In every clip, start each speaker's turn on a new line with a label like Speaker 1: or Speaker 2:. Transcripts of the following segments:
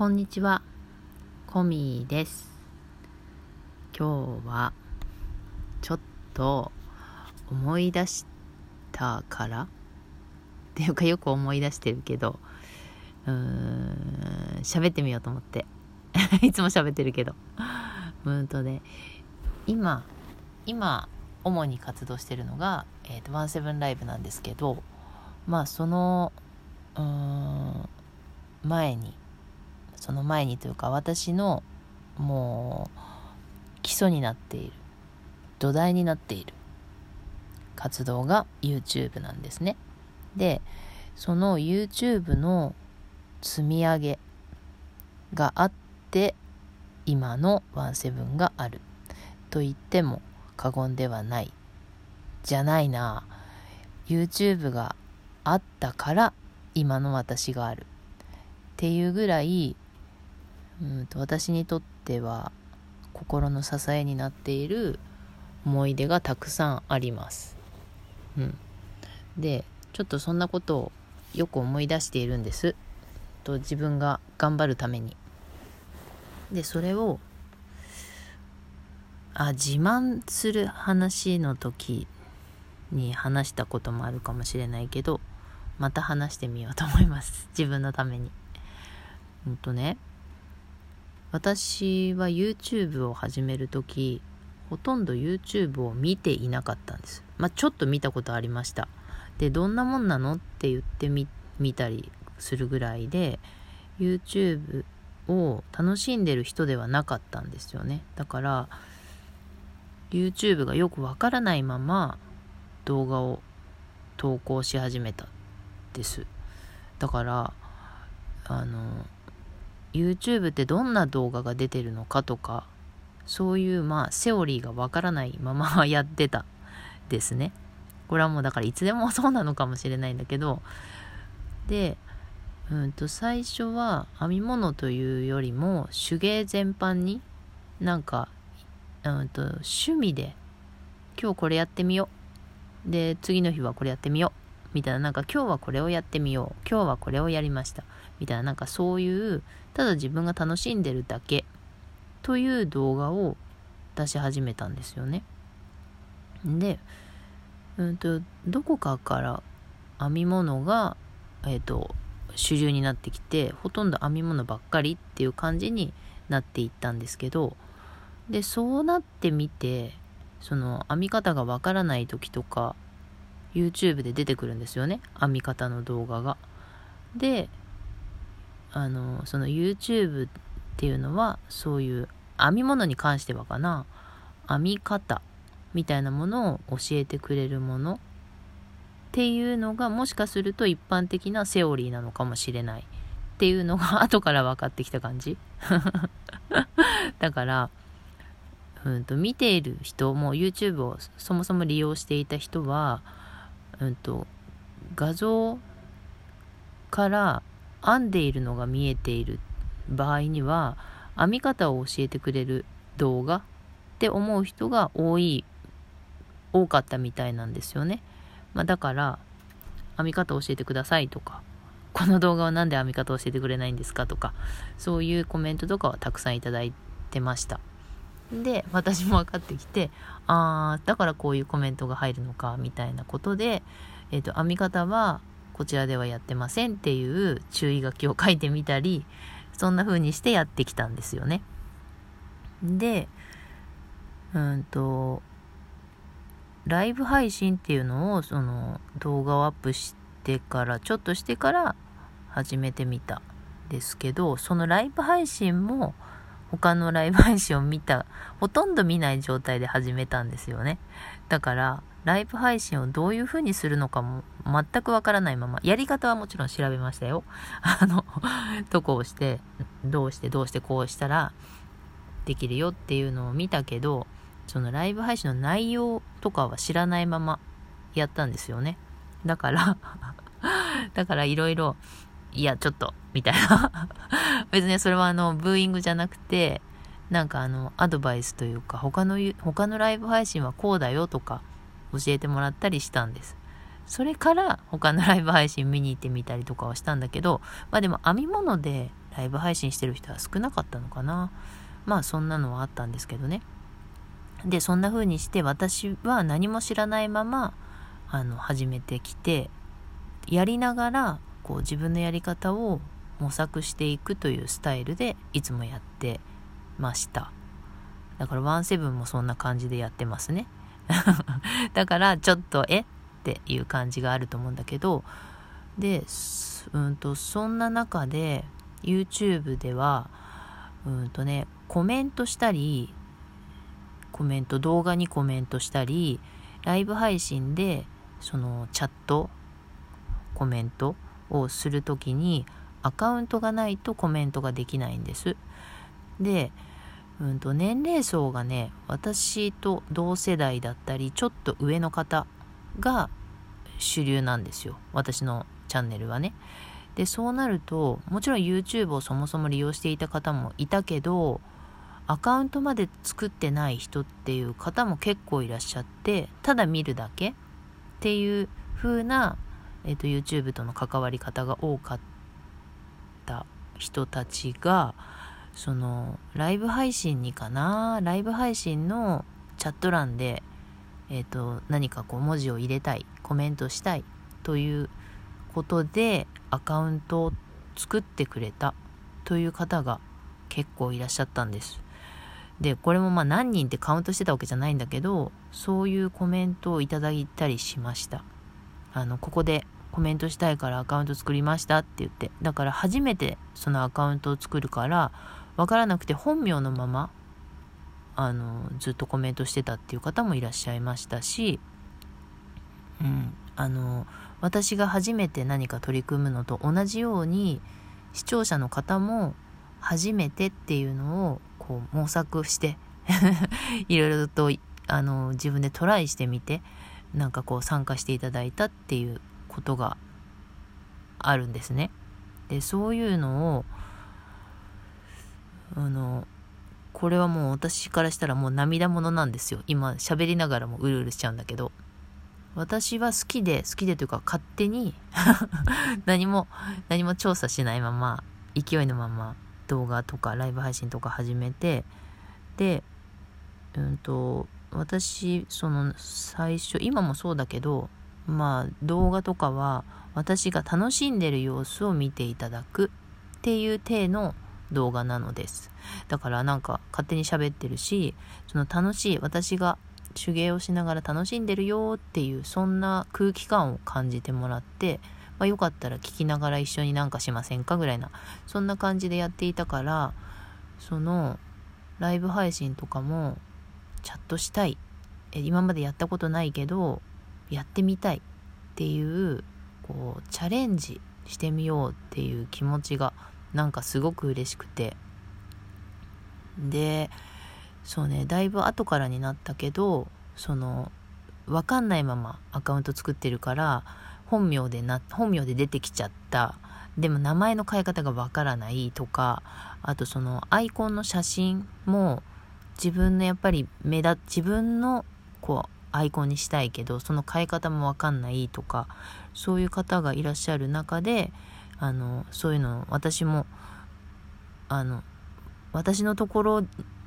Speaker 1: こんにちは、コミです。今日はちょっと思い出したから？っていうかよく思い出してるけど、うーん、喋ってみようと思って。いつも喋ってるけど。うんとね、今、今、主に活動してるのが、えっ、ー、と、ワンセブンライブなんですけど、まあ、その、うん、前に、その前にというか私のもう基礎になっている土台になっている活動が YouTube なんですね。でその YouTube の積み上げがあって今のワンセブンがある。と言っても過言ではない。じゃないな。YouTube があったから今の私がある。っていうぐらいうんと私にとっては心の支えになっている思い出がたくさんあります。うん、でちょっとそんなことをよく思い出しているんです。と自分が頑張るために。でそれをあ自慢する話の時に話したこともあるかもしれないけどまた話してみようと思います自分のために。うんとね私は YouTube を始める時ほとんど YouTube を見ていなかったんです。まあ、ちょっと見たことありました。で、どんなもんなのって言ってみ、見たりするぐらいで、YouTube を楽しんでる人ではなかったんですよね。だから、YouTube がよくわからないまま動画を投稿し始めたです。だから、あの、YouTube ってどんな動画が出てるのかとかそういうまあセオリーがわからないままやってたですね。これはもうだからいつでもそうなのかもしれないんだけど。でうんと最初は編み物というよりも手芸全般になんかうんと趣味で今日これやってみよう。で次の日はこれやってみよう。みたいななんか今日はこれをやってみよう。今日はこれをやりました。みたいななんかそういうただ自分が楽しんでるだけという動画を出し始めたんですよね。で、うんと、どこかから編み物が、えっ、ー、と、主流になってきて、ほとんど編み物ばっかりっていう感じになっていったんですけど、で、そうなってみて、その編み方がわからない時とか、YouTube で出てくるんですよね。編み方の動画が。で、あのその YouTube っていうのはそういう編み物に関してはかな。編み方みたいなものを教えてくれるものっていうのがもしかすると一般的なセオリーなのかもしれないっていうのが後から分かってきた感じ。だからうんと見ている人も YouTube をそもそも利用していた人はうんと画像から編んでいるのが見えている場合には編み方を教えてくれる動画って思う人が多い多かったみたいなんですよね、まあ、だから編み方教えてくださいとかこの動画は何で編み方教えてくれないんですかとかそういうコメントとかはたくさんいただいてました。で私も分かってきてああだからこういうコメントが入るのかみたいなことで、えーと編み方はこちらではやってませんっていう注意書きを書いてみたり、そんな風にしてやってきたんですよね。で、うんと、ライブ配信っていうのを、その動画をアップしてから、ちょっとしてから始めてみたですけど、そのライブ配信も、他のライブ配信を見た、ほとんど見ない状態で始めたんですよね。だから、ライブ配信をどういう風にするのかも全くわからないまま、やり方はもちろん調べましたよ。あの、どこをして、どうしてどうしてこうしたらできるよっていうのを見たけど、そのライブ配信の内容とかは知らないままやったんですよね。だから だからいろいろ、いや、ちょっと、みたいな 別にそれはあの、ブーイングじゃなくて、なんかあの、アドバイスというか、他の、他のライブ配信はこうだよとか、教えてもらったりしたんです。それから他のライブ配信見に行ってみたりとかはしたんだけど、まあでも編み物でライブ配信してる人は少なかったのかな。まあそんなのはあったんですけどね。でそんな風にして私は何も知らないままあの始めてきてやりながらこう自分のやり方を模索していくというスタイルでいつもやってました。だからワンセブンもそんな感じでやってますね。だからちょっとえっていう感じがあると思うんだけどでうんとそんな中で YouTube ではうんとねコメントしたりコメント動画にコメントしたりライブ配信でそのチャットコメントをする時にアカウントがないとコメントができないんです。で、うんと年齢層がね私と同世代だったりちょっと上の方が主流なんですよ私のチャンネルはね。でそうなるともちろん YouTube をそもそも利用していた方もいたけどアカウントまで作ってない人っていう方も結構いらっしゃってただ見るだけっていう風な、えーと、YouTube との関わり方が多かった人たちがそのライブ配信にかな？ライブ配信のチャット欄で、えーと何かこう文字を入れたいコメントしたいということでアカウントを作ってくれたという方が結構いらっしゃったんです。で、これもまあ何人ってカウントしてたわけじゃないんだけど、そういうコメントをいただいたりしました。あの、ここでコメントしたいからアカウント作りましたって言って。だから初めてそのアカウントを作るから、わからなくて本名のまま、あの、ずっとコメントしてたっていう方もいらっしゃいましたし、うん、あの、私が初めて何か取り組むのと同じように視聴者の方も初めてっていうのをこう模索して いろいろとあの自分でトライしてみてなんかこう参加していただいたっていうことがあるんですね。でそういうのをあのこれはもう私からしたらもう涙ものなんですよ。今喋りながらもうるうるしちゃうんだけど。私は好きで、好きでというか勝手に 何も、何も調査しないまま、勢いのまま動画とかライブ配信とか始めて、で、うんと、私、その最初、今もそうだけど、まあ動画とかは私が楽しんでる様子を見ていただくっていう体の動画なのです。だからなんか勝手に喋ってるし、その楽しい私が手芸をしながら楽しんでるよっていうそんな空気感を感じてもらって、まあ、よかったら聞きながら一緒になんかしませんかぐらいなそんな感じでやっていたからそのライブ配信とかもチャットしたい今までやったことないけどやってみたいっていうこうチャレンジしてみようっていう気持ちがなんかすごく嬉しくて。でそうねだいぶ後からになったけどその分かんないままアカウント作ってるから本名でな本名で出てきちゃった。でも名前の変え方がわからないとかあとそのアイコンの写真も自分のやっぱり目立自分のこうアイコンにしたいけどその変え方もわかんないとかそういう方がいらっしゃる中であのそういうの私もあの私のところ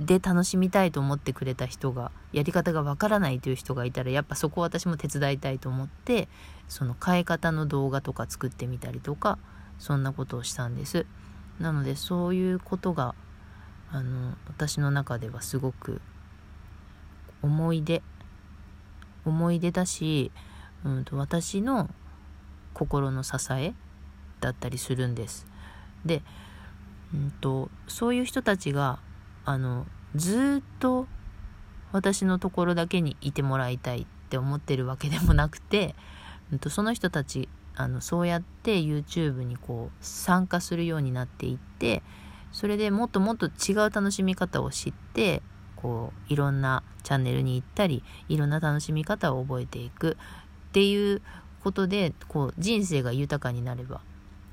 Speaker 1: で楽しみたいと思ってくれた人がやり方がわからないという人がいたらやっぱそこを私も手伝いたいと思ってその変え方の動画とか作ってみたりとかそんなことをしたんです。なのでそういうことがあの私の中ではすごく思い出思い出だし、うんと、私の心の支えだったりするんです。で、うんとそういう人たちがあのずっと私のところだけにいてもらいたいって思ってるわけでもなくて、うん、とその人たちあのそうやって YouTube にこう参加するようになっていってそれでもっともっと違う楽しみ方を知ってこういろんなチャンネルに行ったりいろんな楽しみ方を覚えていくっていうことでこう人生が豊かになれば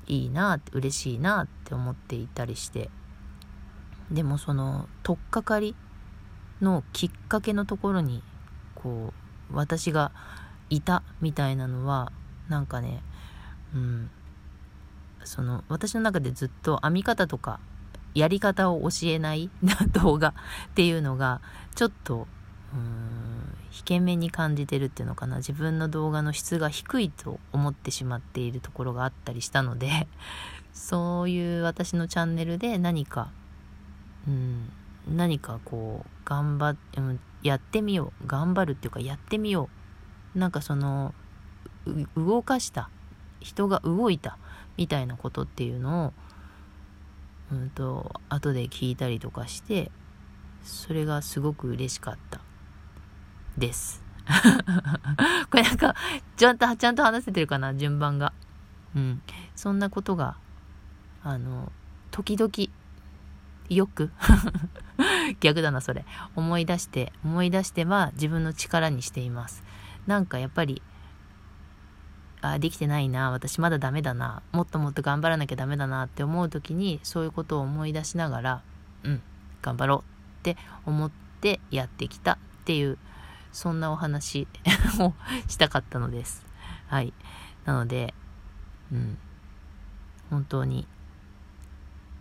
Speaker 1: いいな嬉しいなって思っていたりして。でもその取っかかりのきっかけのところにこう私がいたみたいなのはなんかね、うん、その私の中でずっと編み方とかやり方を教えない動画っていうのがちょっとうーん引け目に感じてるっていうのかな。自分の動画の質が低いと思ってしまっているところがあったりしたので そういう私のチャンネルで何か、うん、何かこう頑張っ、うん、やってみよう頑張るっていうかやってみよう。なんかその動かした人が動いたみたいなことっていうのをうんと後で聞いたりとかしてそれがすごく嬉しかった。です。これなんかちゃんとちゃんと話せてるかな？順番が。うん。そんなことがあの時々よく 逆だなそれ。思い出して思い出しては自分の力にしています。なんかやっぱりあできてないな私まだダメだなもっともっと頑張らなきゃダメだなって思う時にそういうことを思い出しながらうん頑張ろうって思ってやってきたっていうそんなお話 をしたかったのです。はい。なのでうん。本当に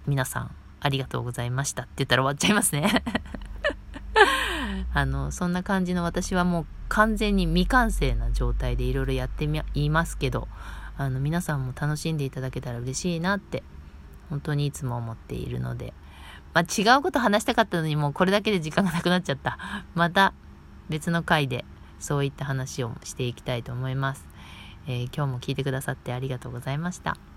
Speaker 1: 皆さんありがとうございました。って言ったら終わっちゃいますね。あの、そんな感じの私はもう完全に未完成な状態でいろいろやってみ、いますけど、あの、皆さんも楽しんでいただけたら嬉しいなって、本当にいつも思っているので、まあ、違うこと話したかったのにもうこれだけで時間がなくなっちゃった。また別の回でそういった話をしていきたいと思います。えー、今日も聞いてくださってありがとうございました。